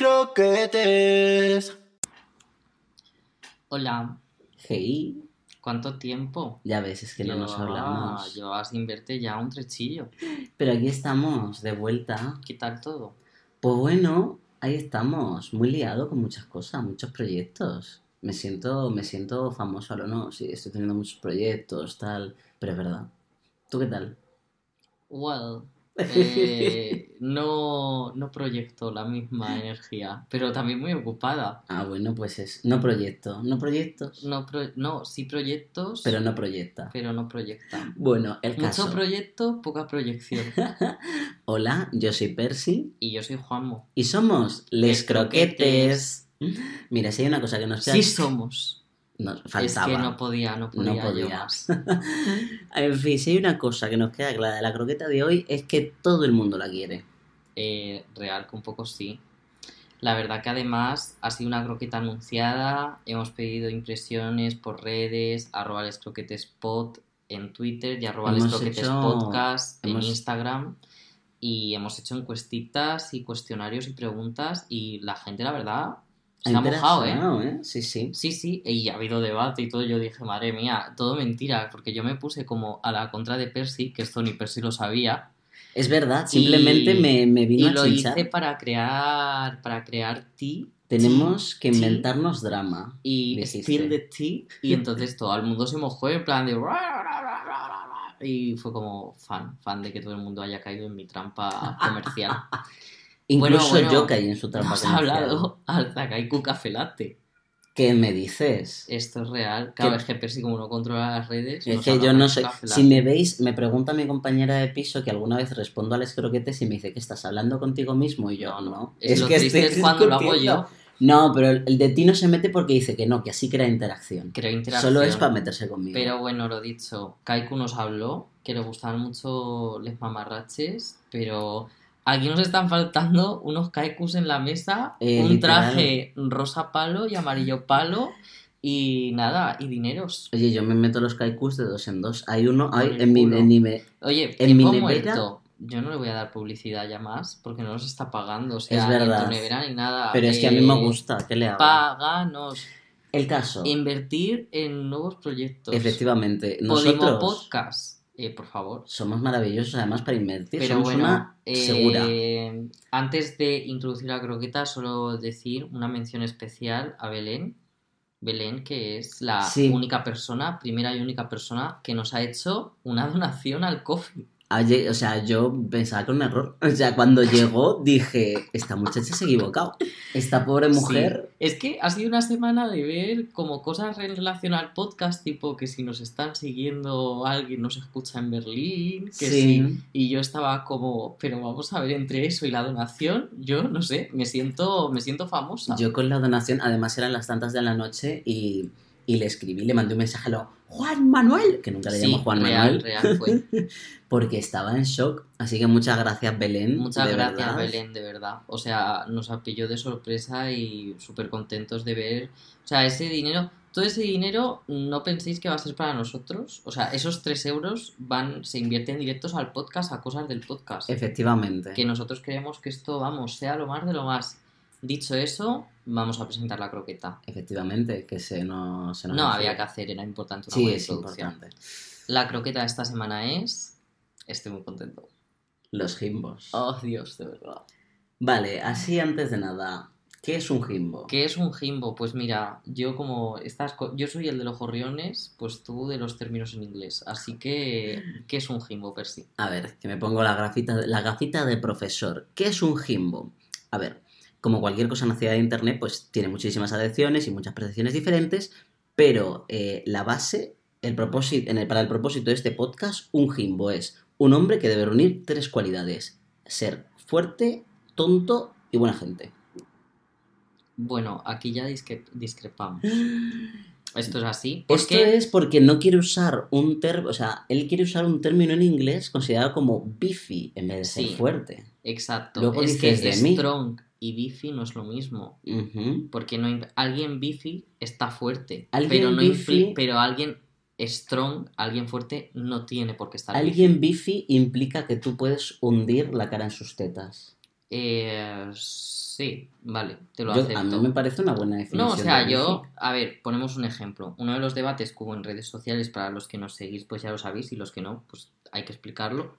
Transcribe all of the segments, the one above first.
croquetes. Hola, Hey, ¿cuánto tiempo? ya ves, es que no nos hablamos. Llevaba sin verte ya un trechillo. Pero aquí estamos, de vuelta. ¿Qué tal todo? Pues bueno, ahí estamos, muy liado con muchas cosas, muchos proyectos. Me siento, me siento famoso ahora, ¿no? Sí, estoy teniendo muchos proyectos, tal, pero es verdad. ¿Tú qué tal? Well, eh, no, no proyecto la misma energía, pero también muy ocupada. Ah, bueno, pues es, no proyecto, no proyectos, No, pro- no sí proyectos, pero no proyecta. pero no proyecta. Bueno, el Mucho caso. proyecto, poca proyección. Hola, yo soy Percy Y yo soy Juanmo. y somos Les Les Croquetes. Mira, si hay una cosa que nos. Sí somos. Nos Es faltaba. que no podía, no podía, yo más. En fin, si hay una cosa que nos queda clara de la croqueta de hoy es que todo el mundo la quiere. Eh, real, que un poco sí. La verdad que además ha sido una croqueta anunciada, hemos pedido impresiones por redes, arroba les croquetes pod en Twitter y arroba les Hemos hecho- podcast en hemos- Instagram y hemos hecho encuestitas y cuestionarios y preguntas y la gente la verdad se ha mojado, ¿eh? ¿eh? Sí, sí. Sí, sí, y ha habido debate y todo. Yo dije, madre mía, todo mentira, porque yo me puse como a la contra de Percy, que esto ni Percy lo sabía, Es verdad, simplemente Y- me, me y vino a lo chinchar. hice para crear, para crear tea Tenemos que tea. inventarnos drama. y spill the tea, y entonces todo el mundo se mojó en plan de... Y fue como fan, fan de que todo el mundo haya caído en mi trampa comercial. Incluso bueno, yo caí en su trampa Hemos hablado al Zakaiku Café Latte. ¿Qué me dices? Esto es real. Cada vez que Percy, como no controla las redes... Es que yo no sé. Si me veis, me pregunta mi compañera de piso que alguna vez respondo a los croquetes y me dice que estás hablando contigo mismo y yo no. Es, lo triste es cuando lo hago yo. No, pero el de ti no se mete porque dice que no, que así crea interacción. Creo interacción. Solo es para meterse conmigo. Pero bueno, lo dicho, Kaiku nos habló que le gustaban mucho les mamarraches, pero aquí nos están faltando unos Kaikus en la mesa, Eh, un literal. traje rosa palo y amarillo palo y nada, y dineros. Oye, yo me meto los kaikus de dos en dos. Hay uno, Por ay, el en mi, en mi me- Oye, En mi nevera- muerto. Yo no le voy a dar publicidad ya más porque no nos está pagando, o sea, Es ni en verdad. tu nevera ni nada. Pero es que a mí me Eh, gusta, ¿qué le hago? Páganos. El caso, Invertir en nuevos proyectos. efectivamente, nosotros Podcast, eh, por favor. somos maravillosos además para invertir. Pero Somos bueno, una eh, segura. antes de introducir la croqueta, solo decir una mención especial a Belén. Belén, que es la Sí. única persona, primera y única persona que nos ha hecho una donación al coffee. O sea, yo pensaba que era un error. O sea, cuando llegó dije, esta muchacha se ha equivocado. Esta pobre mujer... Sí. Es que ha sido una semana de ver como cosas en relación al podcast, tipo que si nos están siguiendo alguien nos escucha en Berlín, que Sí. sí. Y yo estaba como, pero vamos a ver entre eso y la donación, yo no sé, me siento, me siento famosa. Yo con la donación, además eran las tantas de la noche y, y le escribí, le mandé un mensaje a lo Juan Manuel, que nunca le Sí, llamo Juan real, Manuel, real fue. porque estaba en shock. Así que muchas gracias, Belén. Muchas de gracias, verdad. Belén, de verdad. O sea, nos pilló de sorpresa y súper contentos de ver. O sea, ese dinero, todo ese dinero no penséis que va a ser para nosotros. O sea, esos 3 euros van, se invierten directos al podcast, a cosas del podcast. Efectivamente. Que nosotros creemos que esto, vamos, sea lo más de lo más. Dicho eso, vamos a presentar la croqueta. Efectivamente, que se nos... Se nos No había que hacer, era importante una Sí, buena es importante. La croqueta de esta semana es. Estoy muy contento. Los gimbos. Oh, Dios, de verdad. Vale, así antes de nada, ¿qué es un gimbo? ¿Qué es un jimbo? Pues mira, yo como estas co- yo soy el de los gorriones, pues tú de los términos en inglés. Así que, ¿qué es un jimbo, Percy? A ver, que me pongo la gafita, la gafita de profesor. ¿Qué es un gimbo? A ver, como cualquier cosa nacida de internet, pues tiene muchísimas adaptaciones y muchas percepciones diferentes, pero eh, la base, el propósito, en el, para el propósito de este podcast, un gimbo es un hombre que debe reunir tres cualidades: ser fuerte, tonto y buena gente. Bueno, aquí ya discre- discrepamos. Esto es así. Esto es porque no quiere usar un término, o sea, él quiere usar un término en inglés considerado como beefy en vez de ser fuerte. exacto, Luego es que dices de mí. Y beefy no es lo mismo. Porque no alguien beefy está fuerte, Alguien pero no impli- pero alguien strong, alguien fuerte no tiene por qué estar. Alguien beefy implica que tú puedes hundir la cara en sus tetas. Eh, sí, vale, te lo Yo- acepto. a mí me parece una buena definición. No, o sea, de yo, a ver, ponemos un ejemplo. Uno de los debates que hubo en redes sociales, para los que nos seguís, pues ya lo sabéis, y los que no, pues hay que explicarlo.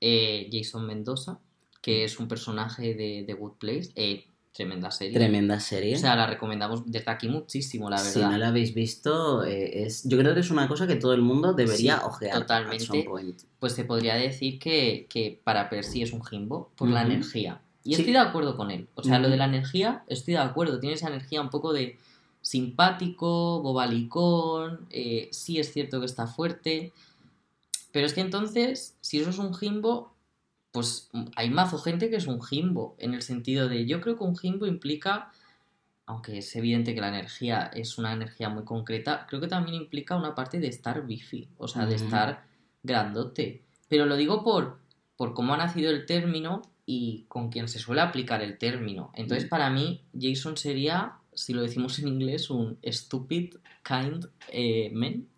Eh, Jason Mendoza, que es un personaje de The Good Place, eh, tremenda serie. Tremenda serie. O sea, la recomendamos desde aquí muchísimo, la si verdad. no la habéis visto, eh, es, yo creo que es una cosa que todo el mundo debería Sí, ojear. totalmente. at some point. Pues se podría decir que, que para Percy es un Jimbo por la energía. Y Sí. estoy de acuerdo con él. O sea, lo de la energía, estoy de acuerdo. Tiene esa energía un poco de simpático, bobalicón. eh, sí es cierto que está fuerte. Pero es que entonces, si eso es un Jimbo, pues hay mazo gente que es un Jimbo. En el sentido de, yo creo que un Jimbo implica, aunque es evidente que la energía es una energía muy concreta, creo que también implica una parte de estar bifi. O sea, de estar grandote. Pero lo digo por, por cómo ha nacido el término y con quien se suele aplicar el término. Entonces, Mm. para mí, Jason sería, si lo decimos en inglés, un stupid kind eh, man.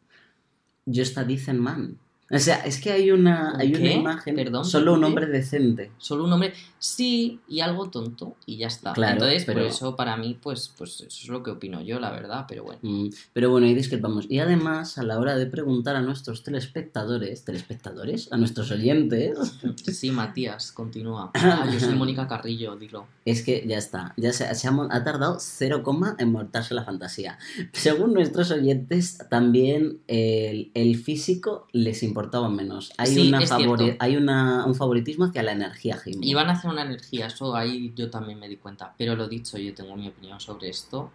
Just a decent man. O sea, es que hay una, ¿Un hay una imagen. Perdón, solo un hombre decente. Solo un hombre, sí, y algo tonto, y ya está. Claro, Entonces, por pero- eso, para mí, pues, pues eso es lo que opino yo, la verdad, pero bueno. Mm, Pero bueno, ahí discrepamos. Y además, a la hora de preguntar a nuestros telespectadores, telespectadores, a nuestros oyentes, Sí, Matías, continúa. Ah, yo soy Mónica Carrillo, dilo. es que ya está. Ya se, se ha, ha tardado cero coma en montarse la fantasía. Según nuestros oyentes, también el, el físico les importaba menos. Hay, Sí, una favori- hay una, un favoritismo hacia la energía Jimbo. Iban a hacer una energía, eso ahí yo también me di cuenta. Pero lo dicho, yo tengo mi opinión sobre esto.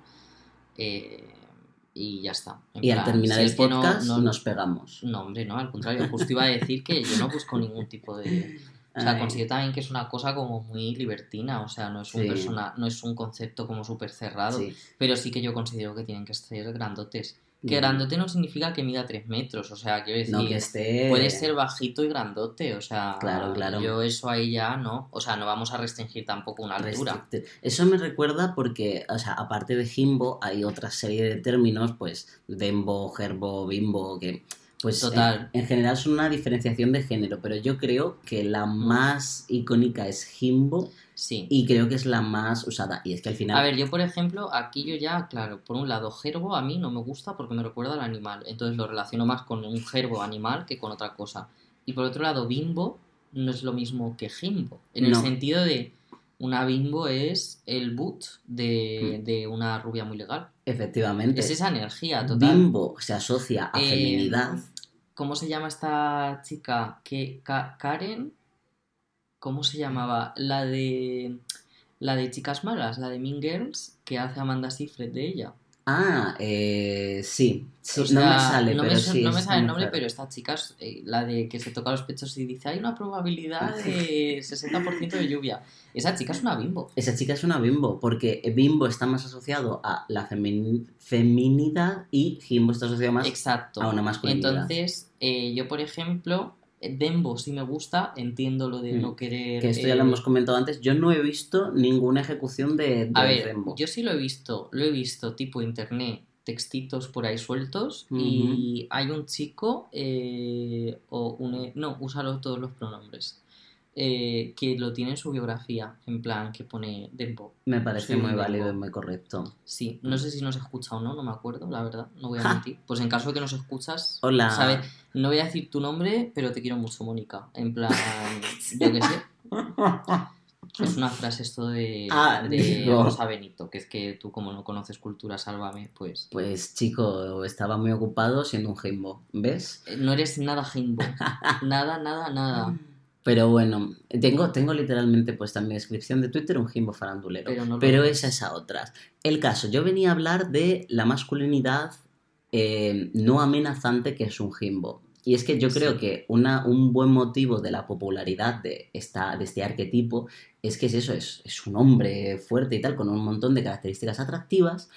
eh, y ya está. En Y al plan, terminar si el que no- podcast no, nos pegamos. no, hombre, no, al contrario. Justo iba a decir que yo no busco ningún tipo de. O sea, Ay. considero también que es una cosa como muy libertina. O sea, no es un Sí. persona, no es un concepto como súper cerrado. Sí. Pero sí que yo considero que tienen que ser grandotes. Que grandote no significa que mida 3 metros. O sea, quiero decir. No, que esté... Puede ser bajito y grandote, o sea, Claro, claro. yo eso ahí ya no, o sea, no vamos a restringir tampoco una altura. Eso me recuerda porque, o sea, aparte de Jimbo, hay otra serie de términos, pues, Dembo, Gerbo, Bimbo, que, pues, Total. En, en general son una diferenciación de género, pero yo creo que la más icónica es Jimbo Sí. y creo que es la más usada. Y es que al final... A ver, yo por ejemplo, aquí yo ya, claro, por un lado, gerbo a mí no me gusta porque me recuerda al animal, entonces lo relaciono más con un gerbo animal que con otra cosa. Y por otro lado, bimbo no es lo mismo que jimbo, en el No. sentido de una bimbo es el boot de, Mm. de una rubia muy legal. efectivamente, Es esa energía total. Bimbo se asocia a Eh, feminidad. ¿Cómo se llama esta chica? ¿Qué, Ka- Karen? ¿Cómo se llamaba? La de. La de Chicas Malas, la de Mean Girls, que hace Amanda Seyfried de ella. Ah, eh, sí, sí, O no me sale, no pero me, sí. no me sale el nombre, pero esta chica, es, eh, la de que se toca los pechos y dice, hay una probabilidad de 60% de lluvia. Esa chica es una bimbo. Esa chica es una bimbo, porque bimbo está más asociado a la femin- feminidad y jimbo está asociado más Exacto. a una masculinidad. Entonces, eh, yo, por ejemplo, Dembo sí me gusta, entiendo lo de Mm. no querer... que esto ya lo hemos comentado antes. Yo no he visto ninguna ejecución de, de A ver, Dembo. yo sí lo he visto, lo he visto tipo internet, textitos por ahí sueltos y hay un chico, eh, o un, no, úsalo todos los pronombres, eh, que lo tiene en su biografía, en plan que pone Dembo. Me parece muy válido y muy correcto. Sí, no sé si nos escucha o no, no me acuerdo, la verdad, no voy a mentir. Pues en caso de que nos escuchas, Hola. ¿sabes? No voy a decir tu nombre, pero te quiero mucho, Mónica. En plan, yo qué sé. Es una frase esto de, Ah, de. Rosa Benito, que es que tú como no conoces cultura, sálvame, pues Pues chico, estaba muy ocupado siendo un jimbo, ¿ves? eh, no eres nada jimbo. Nada, nada, nada. Pero bueno, tengo, tengo literalmente puesta en mi descripción de Twitter un jimbo farandulero. Pero no Pero es a otras. El caso, yo venía a hablar de la masculinidad eh, no amenazante que es un jimbo. Y es que yo creo que una, un buen motivo de la popularidad de, esta, de este arquetipo es que es eso, es, es un hombre fuerte y tal, con un montón de características atractivas,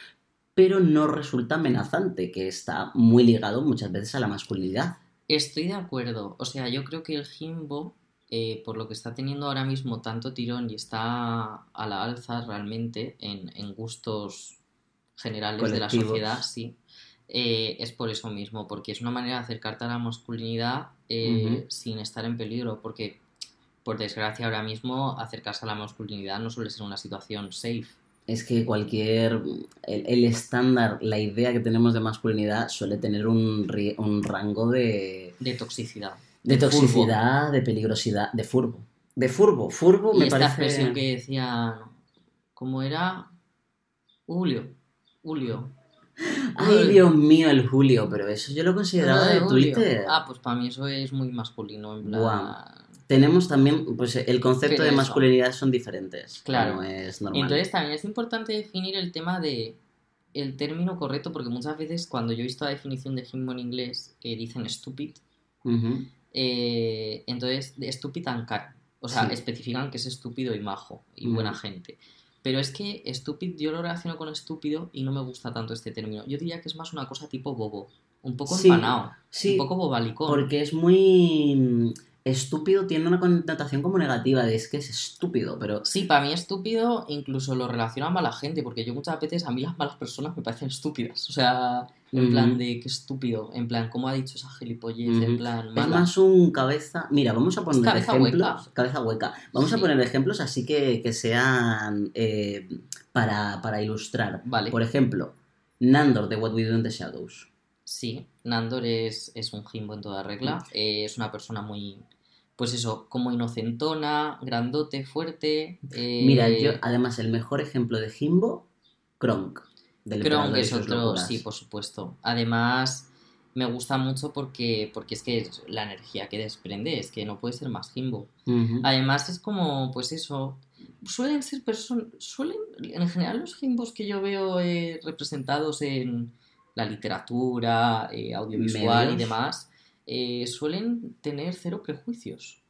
pero no resulta amenazante, que está muy ligado muchas veces a la masculinidad. Estoy de acuerdo. O sea, yo creo que el Jimbo, eh, por lo que está teniendo ahora mismo tanto tirón y está a la alza realmente en, en gustos generales de la sociedad, sí, eh, es por eso mismo, porque es una manera de acercarte a la masculinidad eh, sin estar en peligro, porque por desgracia ahora mismo acercarse a la masculinidad no suele ser una situación safe. Es que cualquier. El, el estándar, la idea que tenemos de masculinidad suele tener un, un rango de. De toxicidad. De toxicidad, de peligrosidad, de furbo. De furbo. Furbo Y me esta parece. expresión que decía, ¿cómo era? Julio, Julio. Ay, Dios mío, el Julio, pero eso yo lo consideraba de Julio. Twitter. Ah, pues para mí eso es muy masculino, en plan... Guau. Tenemos también, pues el concepto Pero de eso. masculinidad son diferentes. Claro. No es normal. Entonces también es importante definir el tema de el término correcto, porque muchas veces cuando yo he visto la definición de himbo en inglés, eh, dicen stupid. Eh, entonces stupid and kind. O sea, Sí. especifican que es estúpido y majo y Mm. buena gente. Pero es que stupid yo lo relaciono con estúpido y no me gusta tanto este término. Yo diría que es más una cosa tipo bobo, un poco empanado, Sí, un poco bobalicón. porque es muy estúpido, tiene una connotación como negativa, de es que es estúpido, pero Sí, para mí estúpido incluso lo relaciona a mala gente, porque yo muchas veces a mí las malas personas me parecen estúpidas. O sea, en Ujú. plan de que estúpido, en plan, ¿cómo ha dicho esa gilipollez? En plan, es más un cabeza. Mira, vamos a poner cabeza ejemplos. hueca. Cabeza hueca. Vamos a poner ejemplos así que, que sean eh, para, para ilustrar. Vale. Por ejemplo, Nandor de What We Do in the Shadows. Sí, Nandor es, es un jimbo en toda regla. eh, es una persona muy, pues eso, como inocentona, grandote, fuerte. eh, Mira, yo, además, el mejor ejemplo de Jimbo, Kronk. Del Kronk es otro, locuras. sí, por supuesto. Además, me gusta mucho porque, porque es que es la energía que desprende, es que no puede ser más jimbo. Además es como, pues eso, suelen ser personas, suelen, en general los gimbos que yo veo eh, representados en la literatura, eh, audiovisual y demás, eh, suelen tener cero prejuicios.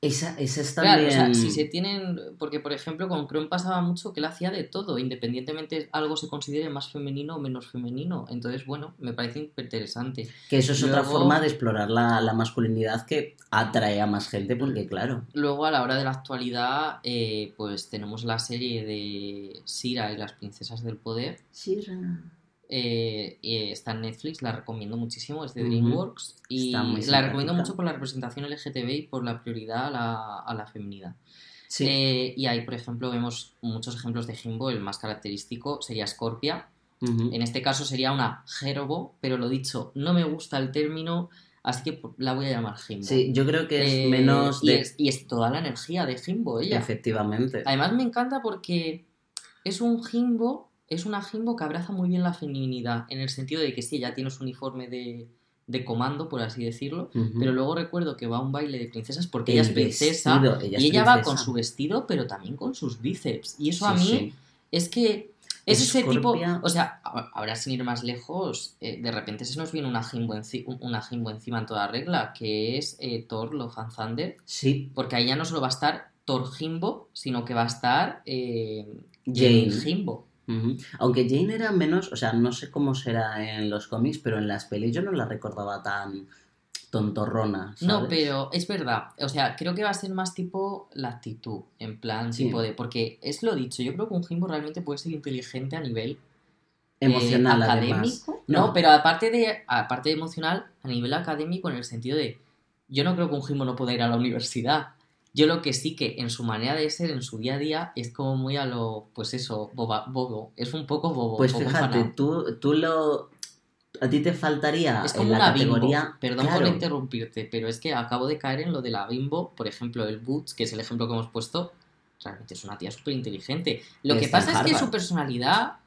Esa, esa es Claro, también... o sea, si se tienen, porque por ejemplo con Chrome pasaba mucho que él hacía de todo, independientemente algo se considere más femenino o menos femenino. Entonces, bueno, me parece interesante. Que eso es otra forma de explorar la, la masculinidad que atrae a más gente, porque claro. Luego, a la hora de la actualidad, eh, pues tenemos la serie de Sira y las princesas del poder. Eh, eh, está en Netflix, la recomiendo muchísimo, es de. DreamWorks. Y la recomiendo mucho por la representación LGTB y por la prioridad a la, a la feminidad. Sí. Eh, y ahí, por ejemplo, vemos muchos ejemplos de Jimbo. El más característico sería Scorpia. En este caso sería una Jerobo, pero lo dicho, no me gusta el término, así que la voy a llamar Jimbo. Sí, yo creo que es Eh, menos y, de... es, y es toda la energía de Jimbo, ella. Efectivamente. Además me encanta porque es un Jimbo, es una Jimbo que abraza muy bien la feminidad, en el sentido de que sí, ella tiene su uniforme de, de comando, por así decirlo, pero luego recuerdo que va a un baile de princesas porque El ella es princesa vestido, ella es y ella va con su vestido, pero también con sus bíceps. Y eso Sí, a mí sí. es que es ese tipo, o sea, ahora sin ir más lejos, eh, de repente se nos viene una Jimbo, enci- una Jimbo encima en toda regla, que es eh, Thor Love and Thunder, Sí, porque ahí ya no solo va a estar Thor Jimbo, sino que va a estar eh, Jane. Jimbo. Aunque Jane era menos, o sea, no sé cómo será en los cómics, pero en las pelis yo no la recordaba tan tontorrona. No, pero es verdad. O sea, creo que va a ser más tipo la actitud. En plan, Sí. tipo de. Porque es lo dicho, yo creo que un Jimbo realmente puede ser inteligente a nivel eh, Emocional, académico. No, pero aparte de, aparte de emocional, a nivel académico, en el sentido de. Yo no creo que un Jimbo no pueda ir a la universidad. Yo lo que sí que en su manera de ser, en su día a día, es como muy a lo. Pues eso, boba, bobo. Es un poco bobo. Pues bobo fíjate, empanado. tú, tú lo... A ti te faltaría Es en como la una categoría... bimbo. Perdón Claro, por interrumpirte, pero es que acabo de caer en lo de la bimbo. Por ejemplo, el Boots, que es el ejemplo que hemos puesto, realmente es una tía súper inteligente. Lo que en pasa es que su personalidad,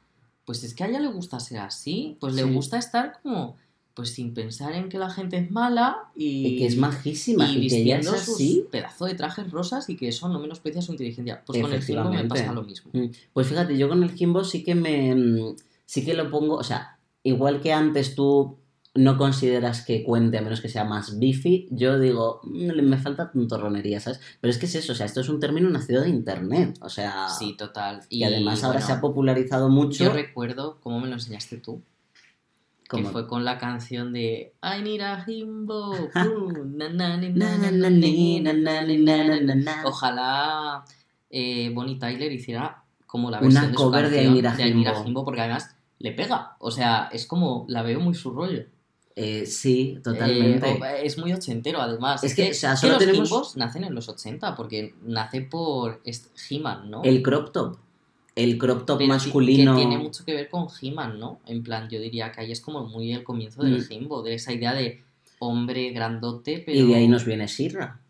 pues es que a ella le gusta ser así. Pues le gusta estar como, pues sin pensar en que la gente es mala y, y que es majísima y y, que ella es vistiendo sus así. pedazo de trajes rosas y que eso no menosprecia su inteligencia. Pues con el Jimbo me pasa lo mismo. Mm, Pues fíjate, yo con el Jimbo sí que me. mm, Sí que lo pongo. O sea, igual que antes tú no consideras que cuente a menos que sea más beefy, yo digo, mm, me falta tontorronería, ¿sabes? Pero es que es eso, o sea, esto es un término nacido de internet. O sea. Sí, total. Y, además ahora bueno, se ha popularizado mucho. Yo recuerdo cómo me lo enseñaste tú. Que fue con la canción de I need a himbo. Ojalá eh, Bonnie Tyler hiciera como la Una versión de su cover canción de I Need a. Jimbo, porque además le pega. O sea, es como la veo muy su rollo. Eh, sí, totalmente. Eh, es muy ochentero, además. Es que, o sea, es solo los tenemos- nacen en los 80, porque nace por He-Man, ¿no? El crop top. El crop top Pero masculino. Que tiene mucho que ver con He-Man, ¿no? En plan, yo diría que ahí es como muy el comienzo del Mm. Jimbo, de esa idea de hombre grandote, pero... Y de ahí nos viene Sirra.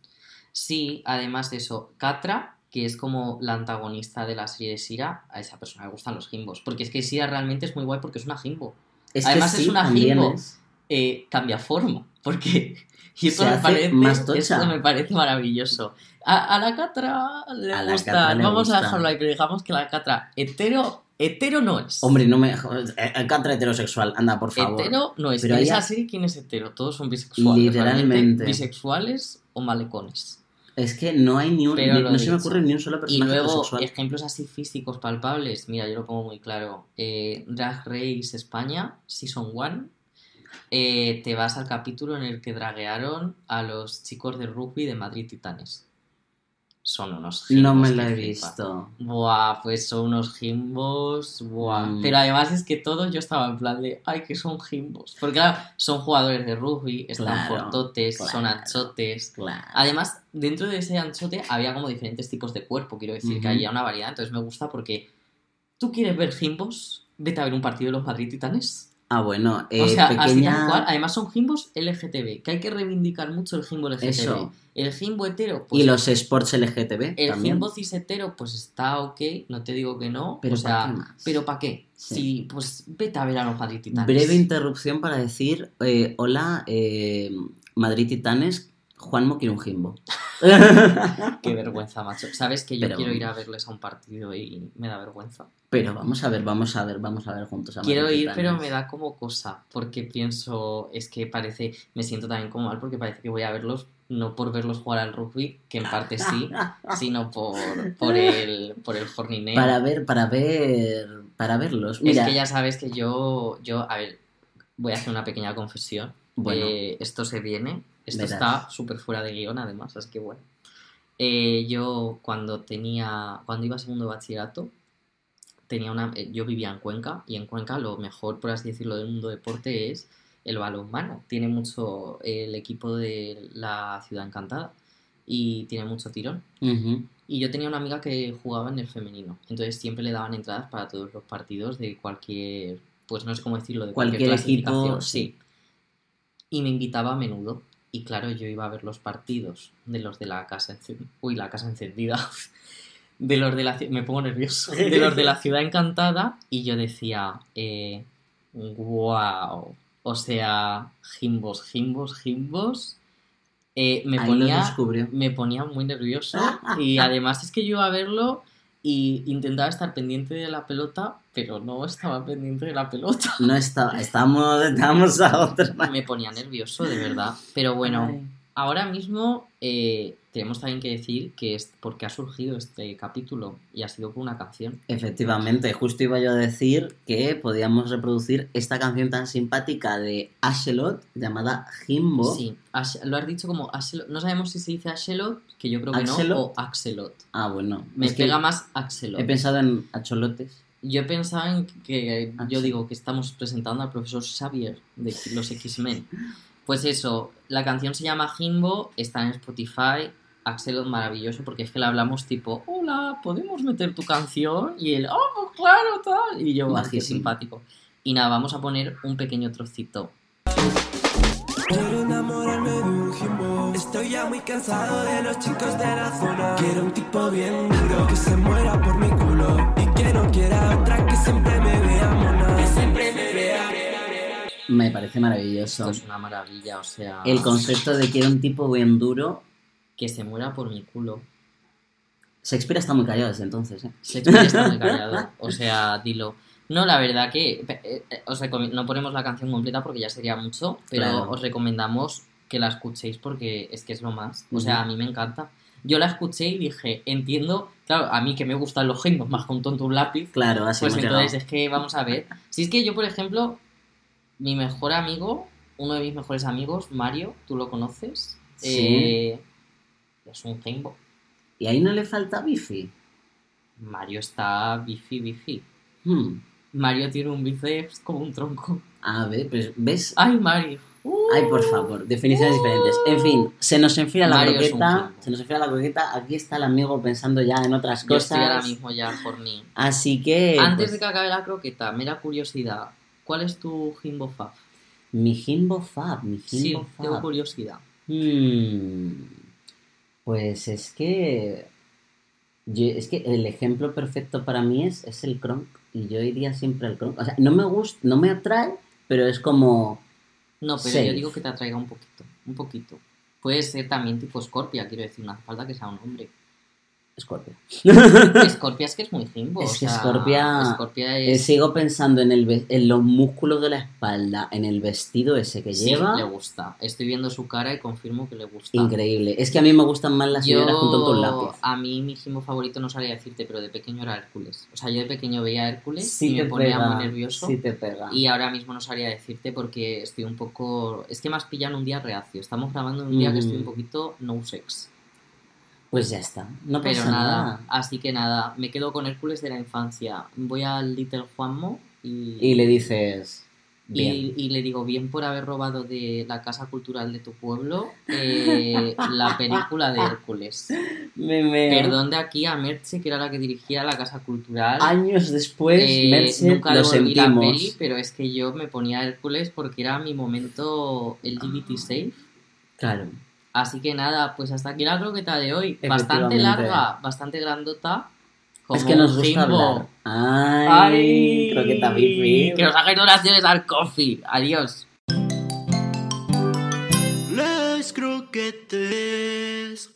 Sí, además de eso, Catra, que es como la antagonista de la serie de Sira, a esa persona le gustan los Jimbos. Porque es que Sira realmente es muy guay porque es una Jimbo. Es Además es una es. Eh, cambia forma, porque... Y eso me, parece, más tocha. eso me parece maravilloso. A, a la Catra le A gusta, Catra le vamos gusta. a dejarlo ahí, pero digamos que la Catra hetero, hetero no es. Hombre, no me. joder, eh, Catra heterosexual, anda, por favor. Hetero no es. Pero ha- serie, ¿quién es hetero? Todos son bisexuales. Literalmente. Bisexuales o malecones. Es que no hay ni un. Ni- no se me ocurre ni un solo Y personaje luego, heterosexual. ejemplos así físicos palpables. Mira, yo lo pongo muy claro. Eh, Drag Race España, Season 1. Eh, te vas al capítulo en el que draguearon a los chicos de rugby de Madrid Titanes. Son unos No me gimbos que he visto. Buah, pues son unos gimbos, buah. Mm. Pero además es que todos yo estaba en plan de, ay, que son gimbos. Porque claro, son jugadores de rugby, están Claro, fortotes, son anchotes. Claro. Además, dentro de ese anchote había como diferentes tipos de cuerpo, quiero decir, que había una variedad. Entonces me gusta porque, ¿tú quieres ver gimbos? Vete a ver un partido de los Madrid Titanes. Ah, bueno, eh, o sea, así pequeña. tal cual. Además son gimbos LGTB, que hay que reivindicar mucho el gimbo LGTB. Eso. El gimbo hetero, pues y los sports LGTB el también. gimbo cis-hetero, pues está ok, no te digo que no. Pero o sea, ¿para qué? ¿pero para qué? Sí. Pues vete a ver a los Madrid Titanes. Breve interrupción para decir: eh, Hola, eh, Madrid Titanes. Juanmo quiere un Jimbo. Qué vergüenza, macho. Sabes que yo Pero- quiero ir a verles a un partido y me da vergüenza. Pero vamos a ver, vamos a ver, vamos a ver juntos a Quiero ir, pero me da como cosa, porque pienso, es que parece, me siento también como mal porque parece que voy a verlos, no por verlos jugar al rugby, que en parte sí, sino por, por el, por el jornineo. Para ver, para ver, para verlos. Es que ya sabes que yo, yo, a ver, voy a hacer una pequeña confesión. bueno, Eh, esto se viene, esto Verás. está súper fuera de guion además, así que bueno. Eh, yo cuando tenía, cuando iba a segundo de bachillerato, tenía una, eh, yo vivía en Cuenca y en Cuenca lo mejor, por así decirlo, del mundo deporte es el balonmano. Tiene mucho el equipo de la Ciudad Encantada y tiene mucho tirón. ujú, Y yo tenía una amiga que jugaba en el femenino, entonces siempre le daban entradas para todos los partidos de cualquier, pues no sé cómo decirlo, de cualquier, Cualquier equipo, sí. Y me invitaba a menudo. Y claro, yo iba a ver los partidos de los de la casa encendida. Uy, la casa encendida. De los de la me pongo nervioso. De los de la ciudad encantada. Y yo decía, eh, wow. O sea, gimbos, gimbos, gimbos. Eh, me ahí ponía me ponía muy nervioso y además es que yo iba a verlo y intentaba estar pendiente de la pelota, pero no estaba pendiente de la pelota. No estaba, estamos, estamos a otra. Me ponía nervioso, de verdad. Pero bueno, Ay. Ahora mismo eh, tenemos también que decir que es porque ha surgido este capítulo y ha sido por una canción. Efectivamente, justo iba yo a decir que podíamos reproducir esta canción tan simpática de Ashelot llamada Jimbo. Sí, lo has dicho como Axelot. No sabemos si se dice Axelot, que yo creo que ¿Axelot? no, o Axelot. Ah, bueno. Me es pega más Axelot. He pensado en acholotes. Yo pensaba en que yo digo que estamos presentando al profesor Xavier de los X-Men. Pues eso, la canción se llama Jimbo, está en Spotify. Axel maravilloso porque es que le hablamos tipo, hola, ¿podemos meter tu canción? Y él, oh, pues claro, tal. Y yo, "Ah, qué Majísimo. simpático. Y nada, vamos a poner un pequeño trocito. Quiero enamorarme de un jimbo. Estoy ya muy cansado de los chicos de la zona. Quiero un tipo bien duro que se muera por mi culo. Me parece maravilloso. Esto es una maravilla, o sea, El concepto de quiero un tipo bien duro. que se muera por mi culo. Shakespeare está muy callado desde entonces, ¿eh? Shakespeare está muy callado. O sea, dilo. No, la verdad que eh, eh, os no ponemos la canción completa porque ya sería mucho, pero Claro. os recomendamos que la escuchéis porque es que es lo más. O sea, a mí me encanta. Yo la escuché y dije, entiendo, claro, a mí que me gustan los genios más con tonto un lápiz, Claro, así pues entonces llegado. es que vamos a ver. Si es que yo, por ejemplo, mi mejor amigo, uno de mis mejores amigos, Mario, tú lo conoces, Sí. Eh, es un genio. Y ahí no le falta bifi. Mario está bifi, bifi. Hmm. Mario tiene un bíceps como un tronco. A ver, pues ves, ¡Ay, Mario! Ay, por favor, definiciones diferentes. En fin, se nos enfría la Mario croqueta. Se nos enfría la croqueta. Aquí está el amigo pensando ya en otras Yo estoy ahora cosas. mismo ya por mí. Así que. Antes pues, de que acabe la croqueta, mera curiosidad. ¿Cuál es tu Jimbo Fab? Mi Jimbo Fab, mi Sí, Jimbo tengo Fab. curiosidad. Hmm, Pues es que. yo- es que el ejemplo perfecto para mí es, es el Kronk. Y yo iría siempre al Kronk. O sea, no me gusta, no me atrae, pero es como. No, pero Safe. yo digo que te atraiga un poquito. Un poquito. Puede ser también tipo Scorpia, quiero decir, no hace falta que sea un hombre. Scorpio. Scorpia es que es muy Jimbo. Es o que sea, Scorpia- Scorpia Eh, es. sigo pensando en, el, en los músculos de la espalda, en el vestido ese que Sí, lleva. le gusta. Estoy viendo su cara y confirmo que le gusta. Increíble. Es que a mí me gustan más las Yo, señoras con tonto lápiz. a mí mi Jimbo favorito no sabría decirte, pero de pequeño era Hércules. O sea, yo de pequeño veía a Hércules Sí y me ponía pega, muy nervioso. Sí te pega. Y ahora mismo no sabría decirte porque estoy un poco... Es que me has pillado en un día reacio. Estamos grabando en un día que estoy un Mm. poquito no sex. Pues ya está. No Pero pasa nada, nada. así que nada, me quedo con Hércules de la infancia. Voy al Little Juanmo y, Y le dices. Y, y le digo, bien por haber robado de la Casa Cultural de tu pueblo eh, la película de Hércules. Me meo. Perdón de aquí a Merche, que era la que dirigía la Casa Cultural. Años después, Eh, nunca lo la sentimos. peli, pero es que yo me ponía Hércules porque era mi momento LGBT safe. Claro. Así que nada, pues hasta aquí la croqueta de hoy. Bastante larga, bastante grandota. como es que nos gusta Jimbo. hablar. Ay, croqueta bifi. Que nos hagáis donaciones al coffee. Adiós. Les croquetes.